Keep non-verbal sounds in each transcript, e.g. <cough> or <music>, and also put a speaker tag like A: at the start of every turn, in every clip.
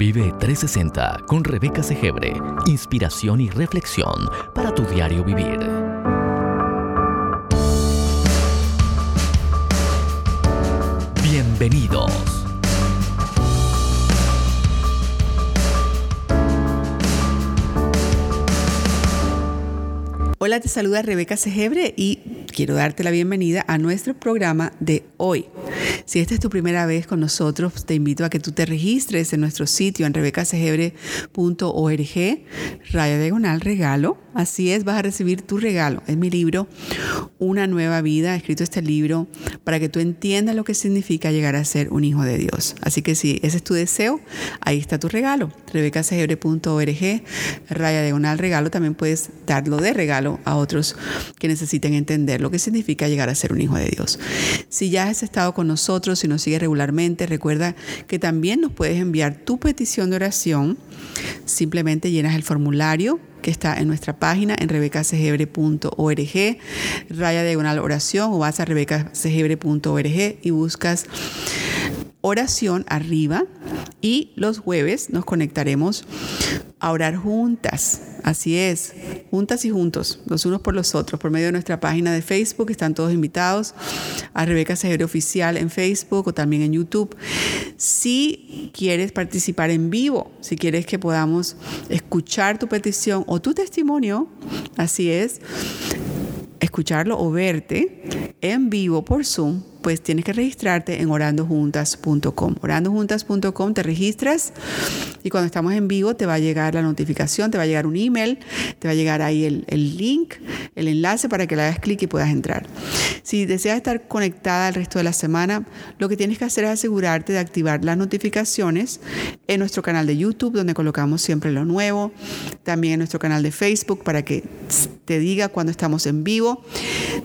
A: Vive 360 con Rebeca Segebre. Inspiración y reflexión para tu diario vivir. Bienvenidos.
B: Hola, te saluda Rebeca Segebre y quiero darte la bienvenida a nuestro programa de hoy. Si esta es tu primera vez con nosotros, te invito a que tú te registres en nuestro sitio en rebecasegebre.org, raya diagonal regalo. Así es, vas a recibir tu regalo. Es mi libro, Una nueva vida. He escrito este libro para que tú entiendas lo que significa llegar a ser un hijo de Dios. Así que si ese es tu deseo, ahí está tu regalo. rebecasegebre.org, raya diagonal regalo. También puedes darlo de regalo a otros que necesiten entender lo que significa llegar a ser un hijo de Dios. Si ya has estado con nosotros, y nos sigues regularmente, recuerda que también nos puedes enviar tu petición de oración. Simplemente llenas el formulario que está en nuestra página en rebecasegebre.org, raya diagonal oración o vas a rebecasegebre.org y buscas oración arriba y los jueves nos conectaremos a orar juntas. Así es, juntas y juntos, los unos por los otros, por medio de nuestra página de Facebook. Están todos invitados a Rebeca Segebre Oficial en Facebook o también en YouTube. Si quieres participar en vivo, si quieres que podamos escuchar tu petición o tu testimonio, así es, escucharlo o verte en vivo por Zoom, pues tienes que registrarte en orandojuntas.com. Orandojuntas.com te registras y cuando estamos en vivo te va a llegar la notificación, te va a llegar un email, te va a llegar ahí el, el link, el enlace para que le hagas clic y puedas entrar. Si deseas estar conectada el resto de la semana, lo que tienes que hacer es asegurarte de activar las notificaciones en nuestro canal de YouTube, donde colocamos siempre lo nuevo, también en nuestro canal de Facebook para que te diga cuando estamos en vivo,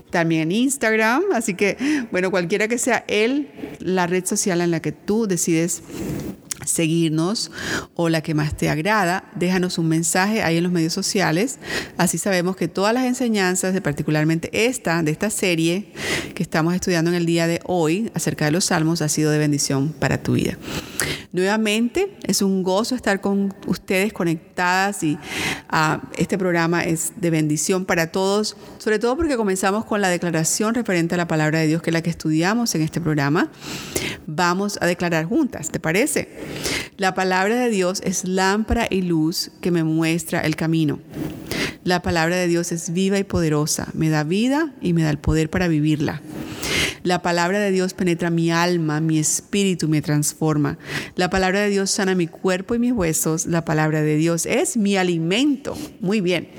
B: también en Instagram, así que bueno, cualquiera que sea él, la red social en la que tú decides seguirnos o la que más te agrada, déjanos un mensaje ahí en los medios sociales. Así sabemos que todas las enseñanzas, particularmente esta, de esta serie que estamos estudiando en el día de hoy acerca de los salmos, ha sido de bendición para tu vida. Nuevamente, es un gozo estar con ustedes conectadas y uh, este programa es de bendición para todos, sobre todo porque comenzamos con la declaración referente a la palabra de Dios, que es la que estudiamos en este programa. Vamos a declarar juntas, ¿te parece? La palabra de Dios es lámpara y luz que me muestra el camino. La palabra de Dios es viva y poderosa, me da vida y me da el poder para vivirla. La palabra de Dios penetra mi alma, mi espíritu, me transforma. La palabra de Dios sana mi cuerpo y mis huesos. La palabra de Dios es mi alimento. Muy bien.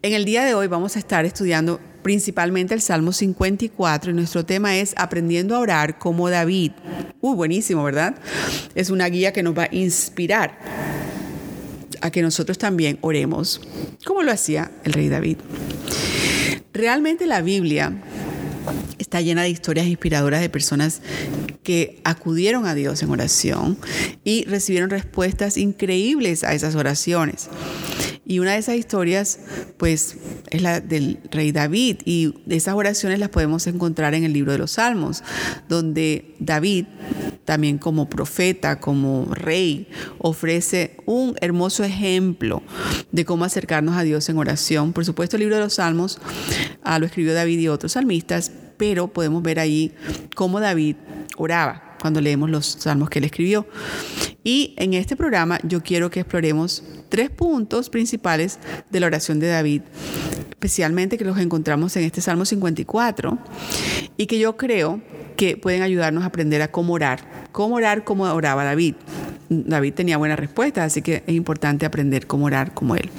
B: En el día de hoy vamos a estar estudiando principalmente el Salmo 54 y nuestro tema es aprendiendo a orar como David. Uh, buenísimo, ¿verdad? Es una guía que nos va a inspirar a que nosotros también oremos como lo hacía el rey David. Realmente la Biblia está llena de historias inspiradoras de personas que acudieron a Dios en oración y recibieron respuestas increíbles a esas oraciones. Y una de esas historias, pues, es la del rey David. Y esas oraciones las podemos encontrar en el libro de los Salmos, donde David, también como profeta, como rey, ofrece un hermoso ejemplo de cómo acercarnos a Dios en oración. Por supuesto, el libro de los Salmos ah, lo escribió David y otros salmistas, pero podemos ver ahí cómo David oraba cuando leemos los salmos que él escribió. Y en este programa yo quiero que exploremos tres puntos principales de la oración de David, especialmente que los encontramos en este Salmo 54 y que yo creo que pueden ayudarnos a aprender a cómo orar, cómo orar como oraba David. David tenía buenas respuestas, así que es importante aprender cómo orar como él.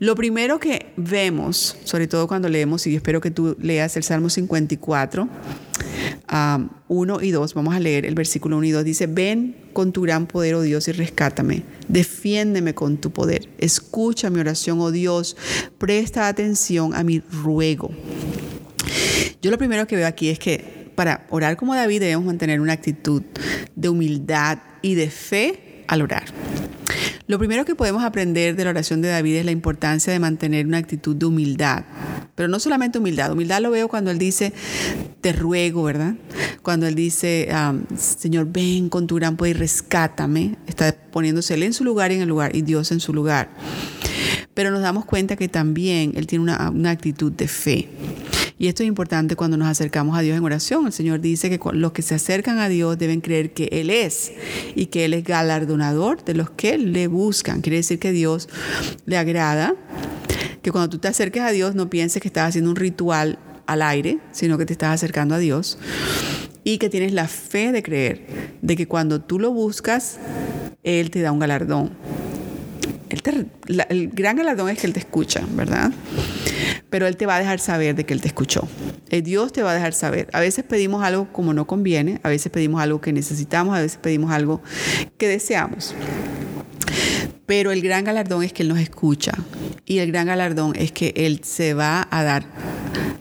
B: Lo primero que vemos, sobre todo cuando leemos, y yo espero que tú leas el Salmo 54, 1 y 2, vamos a leer el versículo 1 y 2, dice, ven con tu gran poder, oh Dios, y rescátame, defiéndeme con tu poder, escucha mi oración, oh Dios, presta atención a mi ruego. Yo lo primero que veo aquí es que para orar como David debemos mantener una actitud de humildad y de fe al orar. Lo primero que podemos aprender de la oración de David es la importancia de mantener una actitud de humildad. Pero no solamente humildad, humildad lo veo cuando él dice, te ruego, ¿verdad? Cuando él dice, Señor, ven con tu gran poder y rescátame. Está poniéndose él en su lugar y en el lugar, y Dios en su lugar. Pero nos damos cuenta que también él tiene una actitud de fe. Y esto es importante cuando nos acercamos a Dios en oración. El Señor dice que los que se acercan a Dios deben creer que Él es y que Él es galardonador de los que le buscan. Quiere decir que Dios le agrada, que cuando tú te acerques a Dios no pienses que estás haciendo un ritual al aire, sino que te estás acercando a Dios y que tienes la fe de creer de que cuando tú lo buscas, Él te da un galardón. El gran galardón es que Él te escucha, ¿verdad? pero Él te va a dejar saber de que Él te escuchó. Eh, Dios te va a dejar saber. A veces pedimos algo como no conviene, a veces pedimos algo que necesitamos, a veces pedimos algo que deseamos. Pero el gran galardón es que Él nos escucha y el gran galardón es que Él se va a dar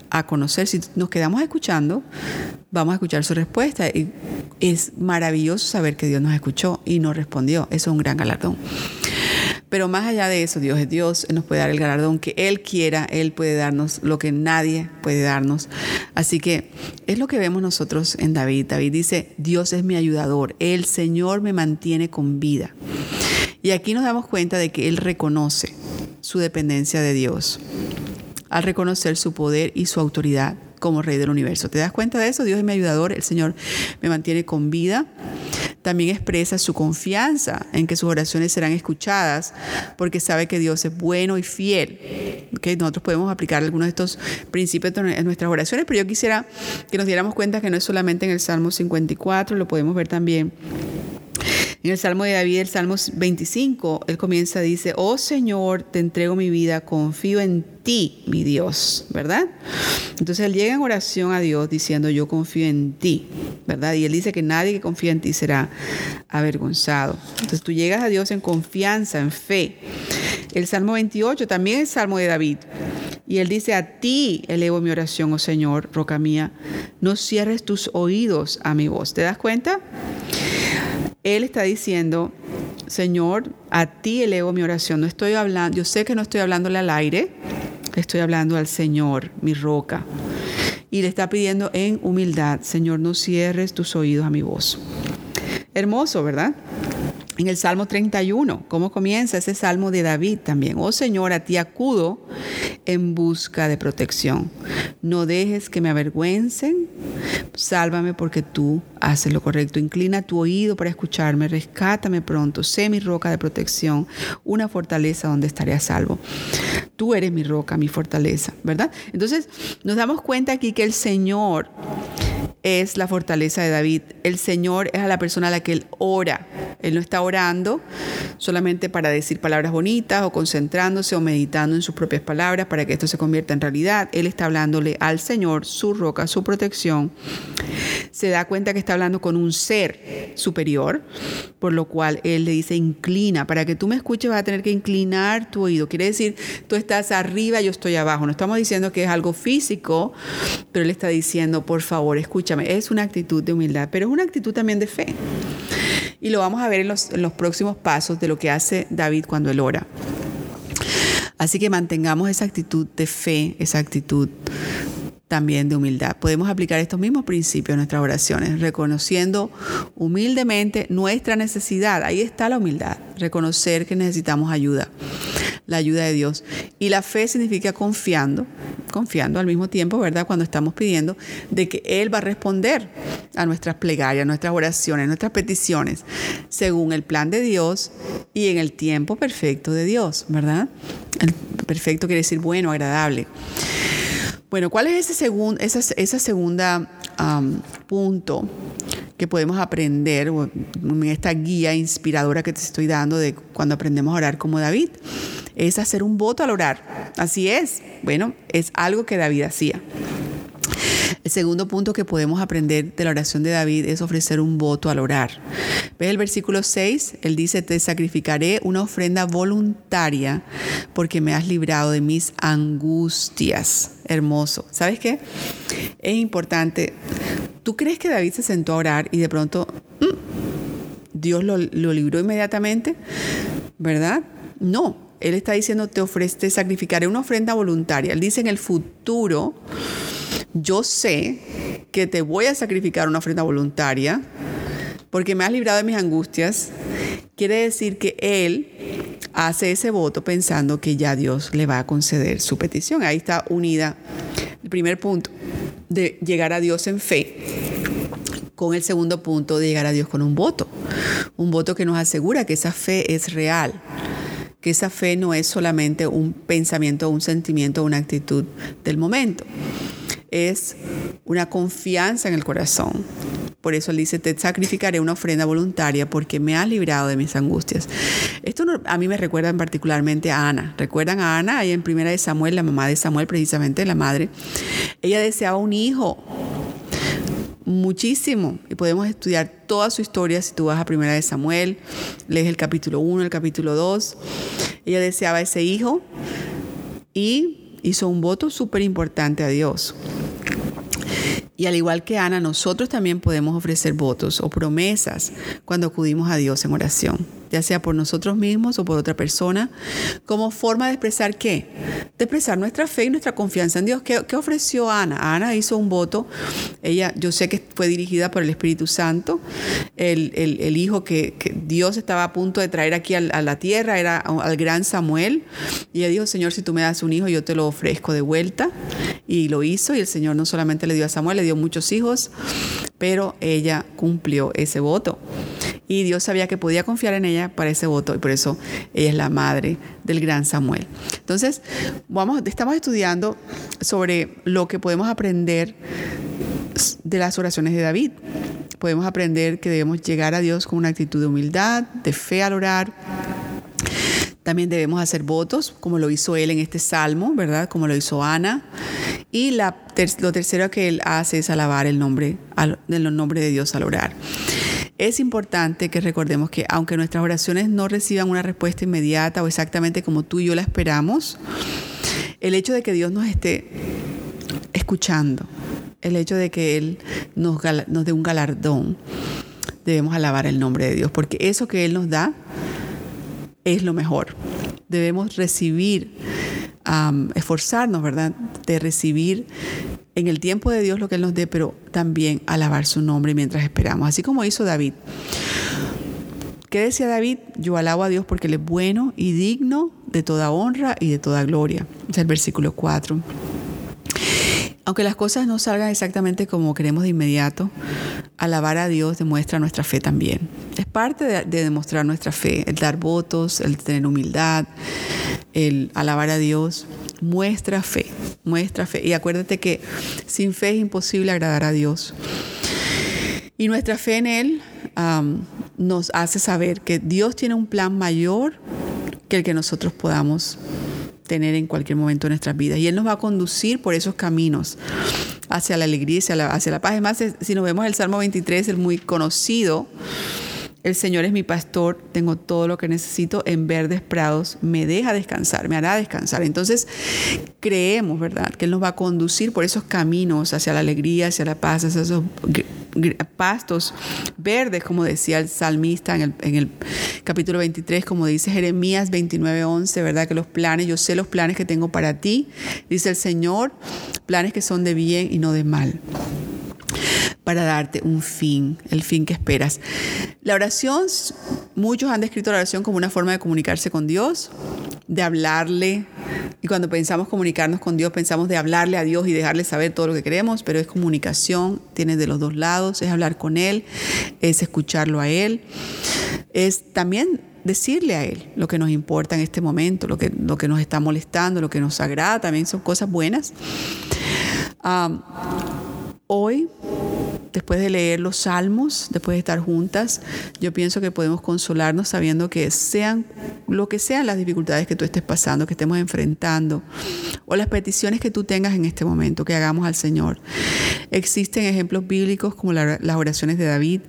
B: a conocer. Si nos quedamos escuchando, vamos a escuchar su respuesta. Y es maravilloso saber que Dios nos escuchó y nos respondió. Eso es un gran galardón. Pero más allá de eso, Dios es Dios, Él nos puede dar el galardón que Él quiera, Él puede darnos lo que nadie puede darnos. Así que es lo que vemos nosotros en David. David dice, Dios es mi ayudador, el Señor me mantiene con vida. Y aquí nos damos cuenta de que Él reconoce su dependencia de Dios al reconocer su poder y su autoridad como Rey del universo. ¿Te das cuenta de eso? Dios es mi ayudador, el Señor me mantiene con vida también expresa su confianza en que sus oraciones serán escuchadas porque sabe que Dios es bueno y fiel. que Nosotros podemos aplicar algunos de estos principios en nuestras oraciones, pero yo quisiera que nos diéramos cuenta que no es solamente en el Salmo 54, lo podemos ver también en el Salmo de David, el Salmo 25, él comienza, dice, oh Señor, te entrego mi vida, confío en ti, mi Dios, ¿verdad? Entonces él llega en oración a Dios diciendo, yo confío en ti, ¿verdad? Y él dice que nadie que confía en ti será avergonzado. Entonces tú llegas a Dios en confianza, en fe. El Salmo 28 también es Salmo de David. Y él dice, a ti elevo mi oración, oh Señor, roca mía, no cierres tus oídos a mi voz. ¿Te das cuenta? Él está diciendo, Señor, a ti elevo mi oración. No estoy hablando, yo sé que no estoy hablándole al aire, estoy hablando al Señor, mi roca. Y le está pidiendo en humildad, Señor, no cierres tus oídos a mi voz. Hermoso, ¿verdad? En el Salmo 31, ¿cómo comienza ese Salmo de David también? Oh Señor, a ti acudo en busca de protección. No dejes que me avergüencen. Sálvame porque tú haces lo correcto. Inclina tu oído para escucharme. Rescátame pronto. Sé mi roca de protección, una fortaleza donde estaré a salvo. Tú eres mi roca, mi fortaleza, ¿verdad? Entonces nos damos cuenta aquí que el Señor es la fortaleza de David. El Señor es a la persona a la que él ora. Él no está orando solamente para decir palabras bonitas o concentrándose o meditando en sus propias palabras para que esto se convierta en realidad. Él está hablándole al Señor, su roca, su protección. Se da cuenta que está hablando con un ser superior, por lo cual él le dice, inclina. Para que tú me escuches vas a tener que inclinar tu oído. Quiere decir, tú estás arriba, yo estoy abajo. No estamos diciendo que es algo físico, pero él está diciendo, por favor, escúchame. Es una actitud de humildad, pero es una actitud también de fe. Y lo vamos a ver en los, en los próximos pasos de lo que hace David cuando él ora. Así que mantengamos esa actitud de fe, esa actitud también de humildad. Podemos aplicar estos mismos principios en nuestras oraciones, reconociendo humildemente nuestra necesidad. Ahí está la humildad, reconocer que necesitamos ayuda, la ayuda de Dios. Y la fe significa confiando, confiando al mismo tiempo, ¿verdad? Cuando estamos pidiendo de que Él va a responder a nuestras plegarias, nuestras oraciones, nuestras peticiones, según el plan de Dios y en el tiempo perfecto de Dios, ¿verdad? El perfecto quiere decir bueno, agradable. Bueno, ¿cuál es ese segundo, esa, esa segunda punto que podemos aprender en esta guía inspiradora que te estoy dando de cuando aprendemos a orar como David? Es hacer un voto al orar. Así es. Bueno, es algo que David hacía. El segundo punto que podemos aprender de la oración de David es ofrecer un voto al orar. ¿Ves el versículo 6? Él dice, te sacrificaré una ofrenda voluntaria porque me has librado de mis angustias. Hermoso. ¿Sabes qué? Es importante. ¿Tú crees que David se sentó a orar y de pronto mm, Dios lo, lo libró inmediatamente? ¿verdad? No, Él está diciendo, te ofrece, te sacrificaré una ofrenda voluntaria. Él dice en el futuro, yo sé que te voy a sacrificar una ofrenda voluntaria porque me has librado de mis angustias. Quiere decir que Él hace ese voto pensando que ya Dios le va a conceder su petición. Ahí está unida el primer punto de llegar a Dios en fe con el segundo punto de llegar a Dios con un voto. Un voto que nos asegura que esa fe es real, que esa fe no es solamente un pensamiento, un sentimiento, una actitud del momento. Es una confianza en el corazón. Por eso él dice, te sacrificaré una ofrenda voluntaria porque me has librado de mis angustias. Esto a mí me recuerda particularmente a Ana. ¿Recuerdan a Ana? Ahí en primera de Samuel, la mamá de Samuel, precisamente la madre. Ella deseaba un hijo muchísimo y podemos estudiar toda su historia si tú vas a Primera de Samuel, lees el capítulo 1, el capítulo 2. Ella deseaba ese hijo y hizo un voto súper importante a Dios. Y al igual que Ana, nosotros también podemos ofrecer votos o promesas cuando acudimos a Dios en oración sea por nosotros mismos o por otra persona, como forma de expresar qué? De expresar nuestra fe y nuestra confianza en Dios. ¿Qué, ofreció Ana? Ana hizo un voto, ella, yo sé que fue dirigida por el Espíritu Santo, el, hijo que, Dios estaba a punto de traer aquí a, la tierra, era al gran Samuel, y ella dijo, Señor, si tú me das un hijo, yo te lo ofrezco de vuelta, y lo hizo, y el Señor no solamente le dio a Samuel, le dio muchos hijos, pero ella cumplió ese voto y Dios sabía que podía confiar en ella para ese voto y por eso ella es la madre del gran Samuel. Entonces, vamos, estamos estudiando sobre lo que podemos aprender de las oraciones de David. Podemos aprender que debemos llegar a Dios con una actitud de humildad, de fe al orar. También debemos hacer votos, como lo hizo él en este salmo, ¿verdad? Como lo hizo Ana. Y lo tercero que él hace es alabar el nombre, el nombre de Dios al orar. Es importante que recordemos que aunque nuestras oraciones no reciban una respuesta inmediata o exactamente como tú y yo la esperamos, el hecho de que Dios nos esté escuchando, el hecho de que Él nos dé un galardón, debemos alabar el nombre de Dios, porque eso que Él nos da es lo mejor. Debemos recibir, esforzarnos, ¿verdad?, de recibir en el tiempo de Dios lo que Él nos dé, pero también alabar su nombre mientras esperamos, así como hizo David. ¿Qué decía David? Yo alabo a Dios porque Él es bueno y digno de toda honra y de toda gloria. Es el versículo 4. Aunque las cosas no salgan exactamente como queremos de inmediato, alabar a Dios demuestra nuestra fe también. Es parte de, de, demostrar nuestra fe, el dar votos, el tener humildad, el alabar a Dios muestra fe, muestra fe. Y acuérdate que sin fe es imposible agradar a Dios. Y nuestra fe en Él nos hace saber que Dios tiene un plan mayor que el que nosotros podamos tener en cualquier momento de nuestras vidas. Y Él nos va a conducir por esos caminos hacia la alegría, hacia la, hacia la paz. Es más, si nos vemos el Salmo 23, el muy conocido, el Señor es mi pastor, tengo todo lo que necesito en verdes prados, me deja descansar, me hará descansar. Entonces, creemos, ¿verdad?, que Él nos va a conducir por esos caminos hacia la alegría, hacia la paz, hacia esos pastos verdes, como decía el salmista en el, capítulo 23, como dice Jeremías 29, 11, ¿verdad? Que los planes, yo sé los planes que tengo para ti, dice el Señor, planes que son de bien y no de mal para darte un fin, el fin que esperas. La oración, muchos han descrito la oración como una forma de comunicarse con Dios, de hablarle. Y cuando pensamos comunicarnos con Dios, pensamos de hablarle a Dios y dejarle saber todo lo que queremos, pero es comunicación, tiene de los dos lados, es hablar con Él, es escucharlo a Él, es también decirle a Él lo que nos importa en este momento, lo que, lo que nos está molestando, lo que nos agrada, también son cosas buenas. Ah, hoy después de leer los salmos, después de estar juntas, yo pienso que podemos consolarnos sabiendo que sean lo que sean las dificultades que tú estés pasando, que estemos enfrentando, o las peticiones que tú tengas en este momento, que hagamos al Señor. Existen ejemplos bíblicos como las oraciones de David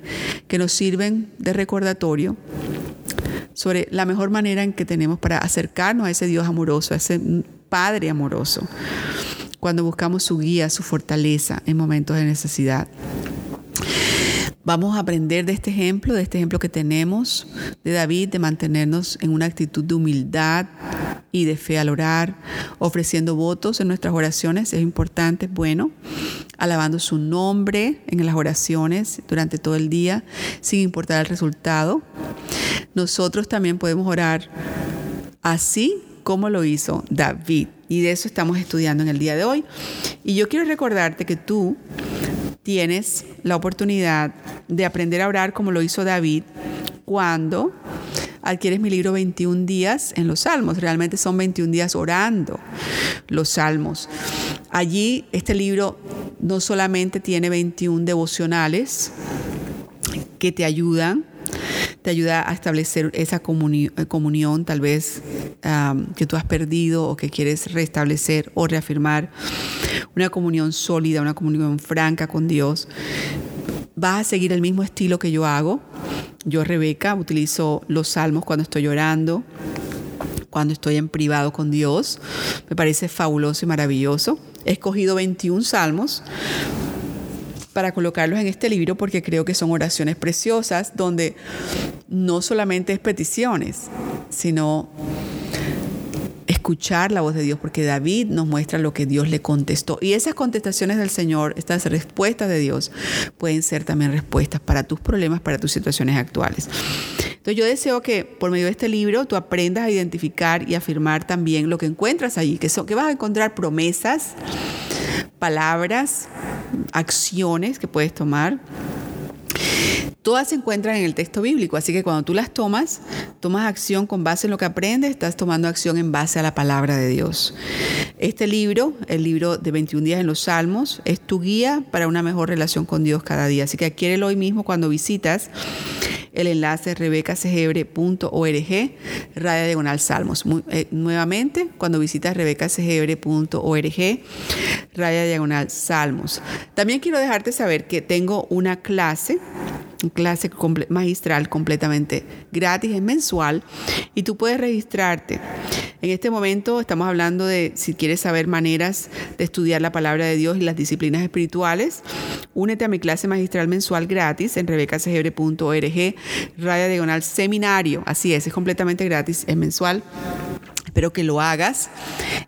B: que nos sirven de recordatorio sobre la mejor manera en que tenemos para acercarnos a ese Dios amoroso, a ese Padre amoroso, cuando buscamos su guía, su fortaleza en momentos de necesidad. Vamos a aprender de este ejemplo, de este ejemplo que tenemos de David, de mantenernos en una actitud de humildad y de fe al orar, ofreciendo votos en nuestras oraciones, es importante, bueno, alabando su nombre en las oraciones durante todo el día, sin importar el resultado. Nosotros también podemos orar así como lo hizo David. Y de eso estamos estudiando en el día de hoy. Y yo quiero recordarte que tú tienes la oportunidad de aprender a orar como lo hizo David cuando adquieres mi libro 21 días en los salmos. Realmente son 21 días orando los salmos. Allí este libro no solamente tiene 21 devocionales que te ayudan te ayuda a establecer esa eh, comunión, tal vez que tú has perdido o que quieres restablecer o reafirmar, una comunión sólida, una comunión franca con Dios. Vas a seguir el mismo estilo que yo hago. Yo, Rebeca, utilizo los salmos cuando estoy llorando, cuando estoy en privado con Dios. Me parece fabuloso y maravilloso. He escogido 21 salmos para colocarlos en este libro porque creo que son oraciones preciosas donde no solamente es peticiones, sino escuchar la voz de Dios, porque David nos muestra lo que Dios le contestó. Y esas contestaciones del Señor, estas respuestas de Dios, pueden ser también respuestas para tus problemas, para tus situaciones actuales. Entonces yo deseo que por medio de este libro tú aprendas a identificar y afirmar también lo que encuentras allí, que, que vas a encontrar promesas, palabras, acciones que puedes tomar. Todas se encuentran en el texto bíblico, así que cuando tú las tomas, tomas acción con base en lo que aprendes, estás tomando acción en base a la palabra de Dios. Este libro, el libro de 21 días en los Salmos, es tu guía para una mejor relación con Dios cada día. Así que adquiérelo hoy mismo cuando visitas el enlace rebecacegebre.org, raya diagonal salmos. Eh, nuevamente, cuando visitas rebecacegebre.org, raya diagonal salmos. También quiero dejarte saber que tengo una clase clase magistral completamente gratis, es mensual y tú puedes registrarte. En este momento estamos hablando de si quieres saber maneras de estudiar la palabra de Dios y las disciplinas espirituales, únete a mi clase magistral mensual gratis en rebecacegebre.org, raya diagonal seminario. Así es, es completamente gratis, es mensual. Espero que lo hagas.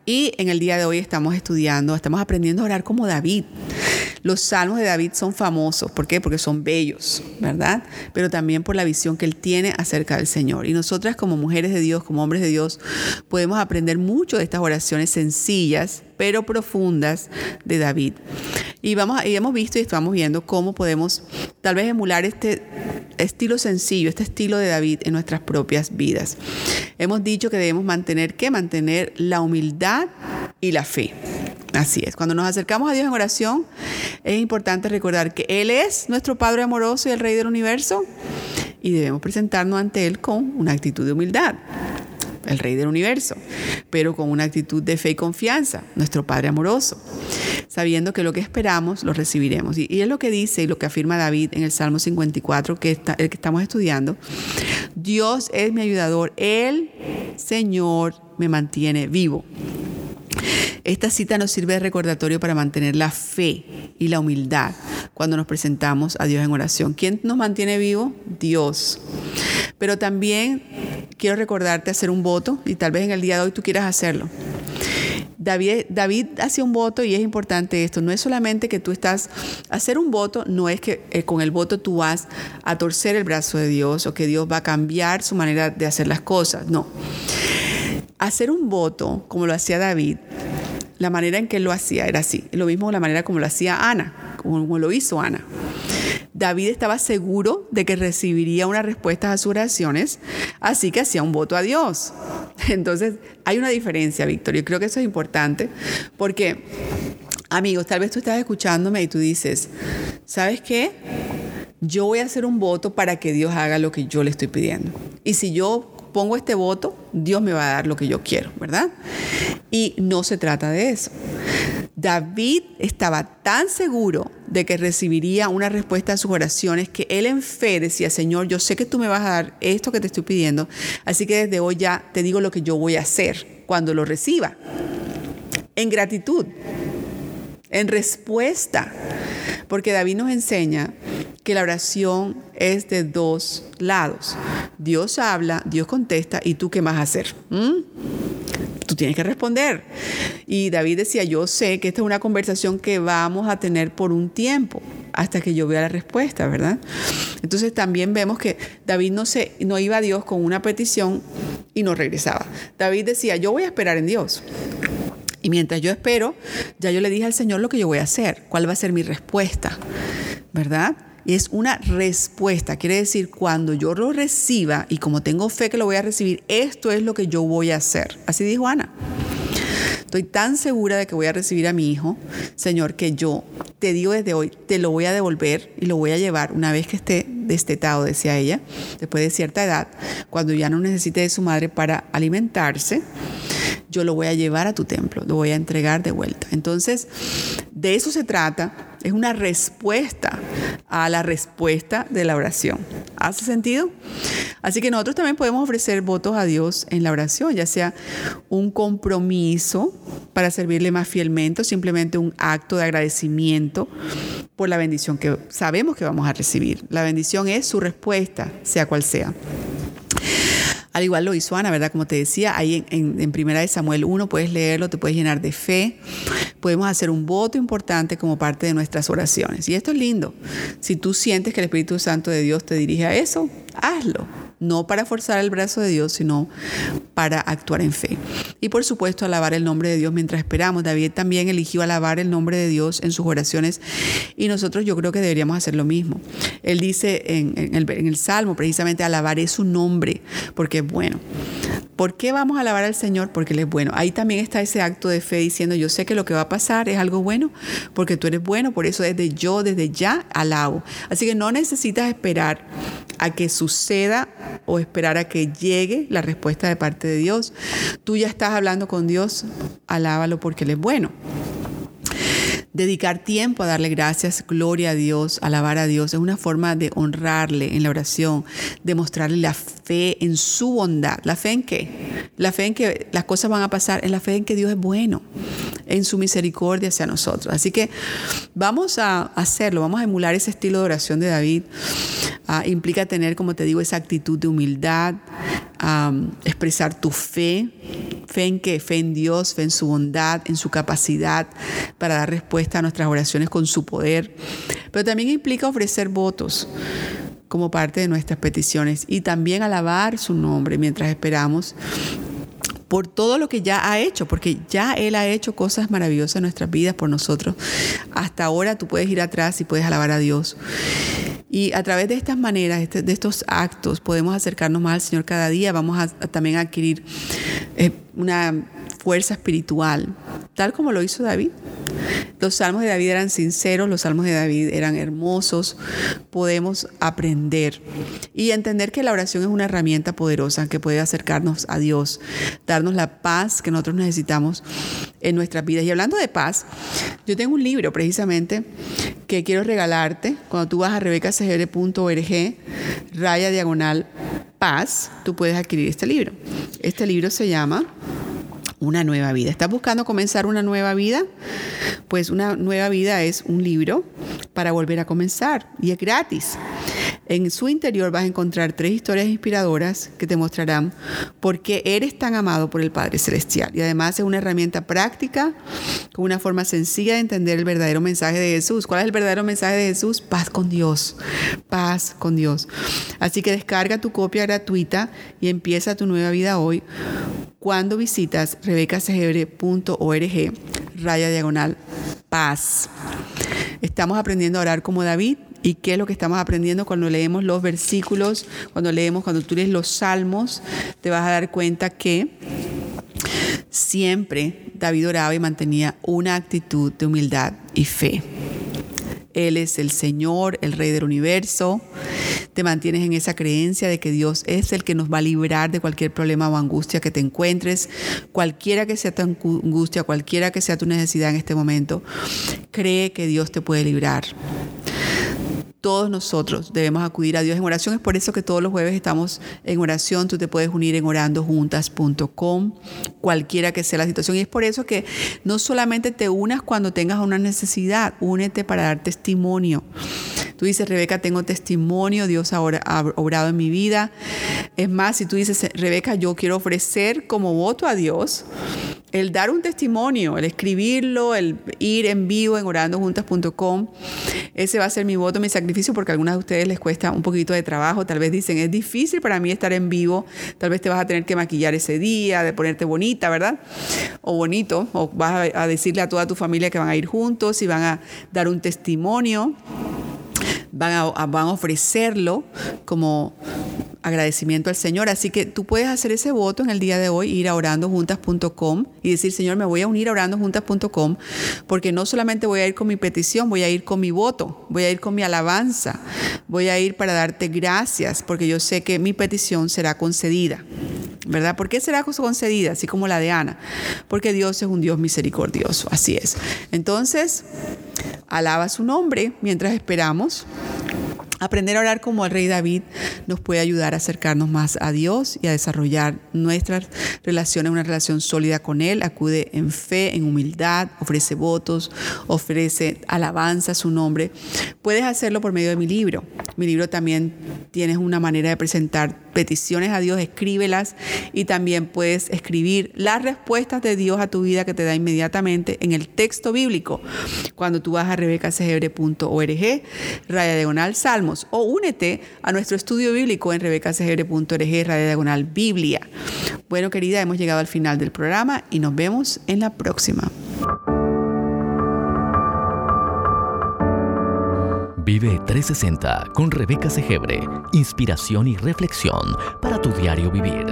B: Y en el día de hoy estamos estudiando, estamos aprendiendo a orar como David. Los salmos de David son famosos. ¿Por qué? Porque son bellos, ¿verdad? Pero también por la visión que él tiene acerca del Señor. Y nosotras como mujeres de Dios, como hombres de Dios, podemos aprender mucho de estas oraciones sencillas, pero profundas de David. Y, vamos, y hemos visto y estamos viendo cómo podemos tal vez emular este estilo sencillo, este estilo de David en nuestras propias vidas. Hemos dicho que debemos mantener, ¿qué? Mantener la humildad y la fe. Así es, cuando nos acercamos a Dios en oración, es importante recordar que Él es nuestro Padre amoroso y el Rey del universo y debemos presentarnos ante Él con una actitud de humildad, el Rey del universo, pero con una actitud de fe y confianza, nuestro Padre amoroso, sabiendo que lo que esperamos lo recibiremos. Y, es lo que dice y lo que afirma David en el Salmo 54, que está, el que estamos estudiando. Dios es mi ayudador, el Señor me mantiene vivo. Esta cita nos sirve de recordatorio para mantener la fe y la humildad cuando nos presentamos a Dios en oración. ¿Quién nos mantiene vivo? Dios. Pero también quiero recordarte hacer un voto y tal vez en el día de hoy tú quieras hacerlo. David, David hacía un voto y es importante esto. No es solamente que tú estás, hacer un voto no es que eh, con el voto tú vas a torcer el brazo de Dios o que Dios va a cambiar su manera de hacer las cosas. No. Hacer un voto, como lo hacía David, la manera en que él lo hacía era así. Lo mismo la manera como lo hacía Ana, como lo hizo Ana. David estaba seguro de que recibiría una respuesta a sus oraciones, así que hacía un voto a Dios. <laughs> Entonces, hay una diferencia, Víctor. Yo creo que eso es importante porque, amigos, tal vez tú estás escuchándome y tú dices, ¿sabes qué? Yo voy a hacer un voto para que Dios haga lo que yo le estoy pidiendo. Y si yo pongo este voto, Dios me va a dar lo que yo quiero, ¿verdad? Y no se trata de eso. David estaba tan seguro de que recibiría una respuesta a sus oraciones que él en fe decía, Señor, yo sé que tú me vas a dar esto que te estoy pidiendo, así que desde hoy ya te digo lo que yo voy a hacer cuando lo reciba. En gratitud, en respuesta, porque David nos enseña que la oración es de dos lados. Dios habla, Dios contesta y tú qué vas a hacer. ¿Mm? Tú tienes que responder. Y David decía, yo sé que esta es una conversación que vamos a tener por un tiempo hasta que yo vea la respuesta, ¿verdad? Entonces también vemos que David no, se, no iba a Dios con una petición y no regresaba. David decía, yo voy a esperar en Dios. Y mientras yo espero, ya yo le dije al Señor lo que yo voy a hacer, cuál va a ser mi respuesta, ¿verdad? Es una respuesta, quiere decir, cuando yo lo reciba y como tengo fe que lo voy a recibir, esto es lo que yo voy a hacer. Así dijo Ana. Estoy tan segura de que voy a recibir a mi hijo, Señor, que yo te digo desde hoy, te lo voy a devolver y lo voy a llevar una vez que esté destetado, decía ella, después de cierta edad, cuando ya no necesite de su madre para alimentarse yo lo voy a llevar a tu templo, lo voy a entregar de vuelta. Entonces, de eso se trata, es una respuesta a la respuesta de la oración. ¿Hace sentido? Así que nosotros también podemos ofrecer votos a Dios en la oración, ya sea un compromiso para servirle más fielmente o simplemente un acto de agradecimiento por la bendición que sabemos que vamos a recibir. La bendición es su respuesta, sea cual sea. Al igual lo hizo Ana, ¿verdad? Como te decía, ahí en, Primera de Samuel 1 puedes leerlo, te puedes llenar de fe. Podemos hacer un voto importante como parte de nuestras oraciones. Y esto es lindo. Si tú sientes que el Espíritu Santo de Dios te dirige a eso, hazlo no para forzar el brazo de Dios, sino para actuar en fe. Y por supuesto, alabar el nombre de Dios mientras esperamos. David también eligió alabar el nombre de Dios en sus oraciones y nosotros yo creo que deberíamos hacer lo mismo. Él dice en, el, Salmo precisamente, alabaré su nombre porque es bueno. ¿Por qué vamos a alabar al Señor? Porque Él es bueno. Ahí también está ese acto de fe diciendo, yo sé que lo que va a pasar es algo bueno, porque tú eres bueno, por eso desde yo, desde ya, alabo. Así que no necesitas esperar a que suceda o esperar a que llegue la respuesta de parte de Dios. Tú ya estás hablando con Dios, alábalo porque Él es bueno. Dedicar tiempo a darle gracias, gloria a Dios, alabar a Dios, es una forma de honrarle en la oración, de mostrarle la fe en su bondad. ¿La fe en qué? La fe en que las cosas van a pasar, es la fe en que Dios es bueno, en su misericordia hacia nosotros. Así que vamos a hacerlo, vamos a emular ese estilo de oración de David. Ah, implica tener, como te digo, esa actitud de humildad, expresar tu fe, fe en qué? Fe en Dios, fe en su bondad, en su capacidad para dar respuesta a nuestras oraciones con su poder. Pero también implica ofrecer votos como parte de nuestras peticiones y también alabar su nombre mientras esperamos por todo lo que ya ha hecho, porque ya Él ha hecho cosas maravillosas en nuestras vidas por nosotros. Hasta ahora tú puedes ir atrás y puedes alabar a Dios. Y a través de estas maneras, este, de estos actos, podemos acercarnos más al Señor cada día. Vamos a, también a adquirir eh, una fuerza espiritual, tal como lo hizo David. Los salmos de David eran sinceros, los salmos de David eran hermosos. Podemos aprender y entender que la oración es una herramienta poderosa que puede acercarnos a Dios, darnos la paz que nosotros necesitamos en nuestras vidas. Y hablando de paz, yo tengo un libro precisamente que quiero regalarte. Cuando tú vas a rebecasegr.org, raya diagonal paz, tú puedes adquirir este libro. Este libro se llama una nueva vida. ¿Estás buscando comenzar una nueva vida? Pues una nueva vida es un libro para volver a comenzar y es gratis. En su interior vas a encontrar tres historias inspiradoras que te mostrarán por qué eres tan amado por el Padre Celestial. Y además es una herramienta práctica, con una forma sencilla de entender el verdadero mensaje de Jesús. ¿Cuál es el verdadero mensaje de Jesús? Paz con Dios. Paz con Dios. Así que descarga tu copia gratuita y empieza tu nueva vida hoy cuando visitas rebecasegebre.org raya diagonal paz. Estamos aprendiendo a orar como David y qué es lo que estamos aprendiendo cuando leemos los versículos, cuando leemos, cuando tú lees los salmos, te vas a dar cuenta que siempre David oraba y mantenía una actitud de humildad y fe. Él es el Señor, el Rey del universo. Te mantienes en esa creencia de que Dios es el que nos va a librar de cualquier problema o angustia que te encuentres, cualquiera que sea tu angustia, cualquiera que sea tu necesidad en este momento. Cree que Dios te puede librar. Todos nosotros debemos acudir a Dios en oración. Es por eso que todos los jueves estamos en oración. Tú te puedes unir en orandojuntas.com, cualquiera que sea la situación. Y es por eso que no solamente te unas cuando tengas una necesidad, únete para dar testimonio. Tú dices, Rebeca, tengo testimonio, Dios ha obrado en mi vida. Es más, si tú dices, Rebeca, yo quiero ofrecer como voto a Dios el dar un testimonio, el escribirlo, el ir en vivo en orandojuntas.com, ese va a ser mi voto, mi sacrificio, porque a algunas de ustedes les cuesta un poquito de trabajo. Tal vez dicen, es difícil para mí estar en vivo, tal vez te vas a tener que maquillar ese día, de ponerte bonita, ¿verdad? O bonito, o vas a decirle a toda tu familia que van a ir juntos y van a dar un testimonio van a, van a ofrecerlo como agradecimiento al Señor. Así que tú puedes hacer ese voto en el día de hoy, ir a orandojuntas.com y decir, Señor, me voy a unir a orandojuntas.com porque no solamente voy a ir con mi petición, voy a ir con mi voto, voy a ir con mi alabanza, voy a ir para darte gracias porque yo sé que mi petición será concedida. ¿Verdad? ¿Por qué será concedida? Así como la de Ana. Porque Dios es un Dios misericordioso. Así es. Entonces, alaba su nombre mientras esperamos Aprender a orar como el rey David nos puede ayudar a acercarnos más a Dios y a desarrollar nuestras relaciones, una relación sólida con Él. Acude en fe, en humildad, ofrece votos, ofrece alabanza a su nombre. Puedes hacerlo por medio de mi libro. Mi libro también tienes una manera de presentar peticiones a Dios, escríbelas y también puedes escribir las respuestas de Dios a tu vida que te da inmediatamente en el texto bíblico. Cuando tú vas a rebecasegebre.org, raya diagonal salmos o únete a nuestro estudio bíblico en rebecasegebre.org, raya diagonal biblia. Bueno, querida, hemos llegado al final del programa y nos vemos en la próxima.
A: Vive 360 con Rebeca Segebre. Inspiración y reflexión para tu diario vivir.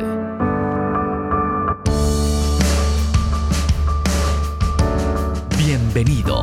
A: Bienvenido.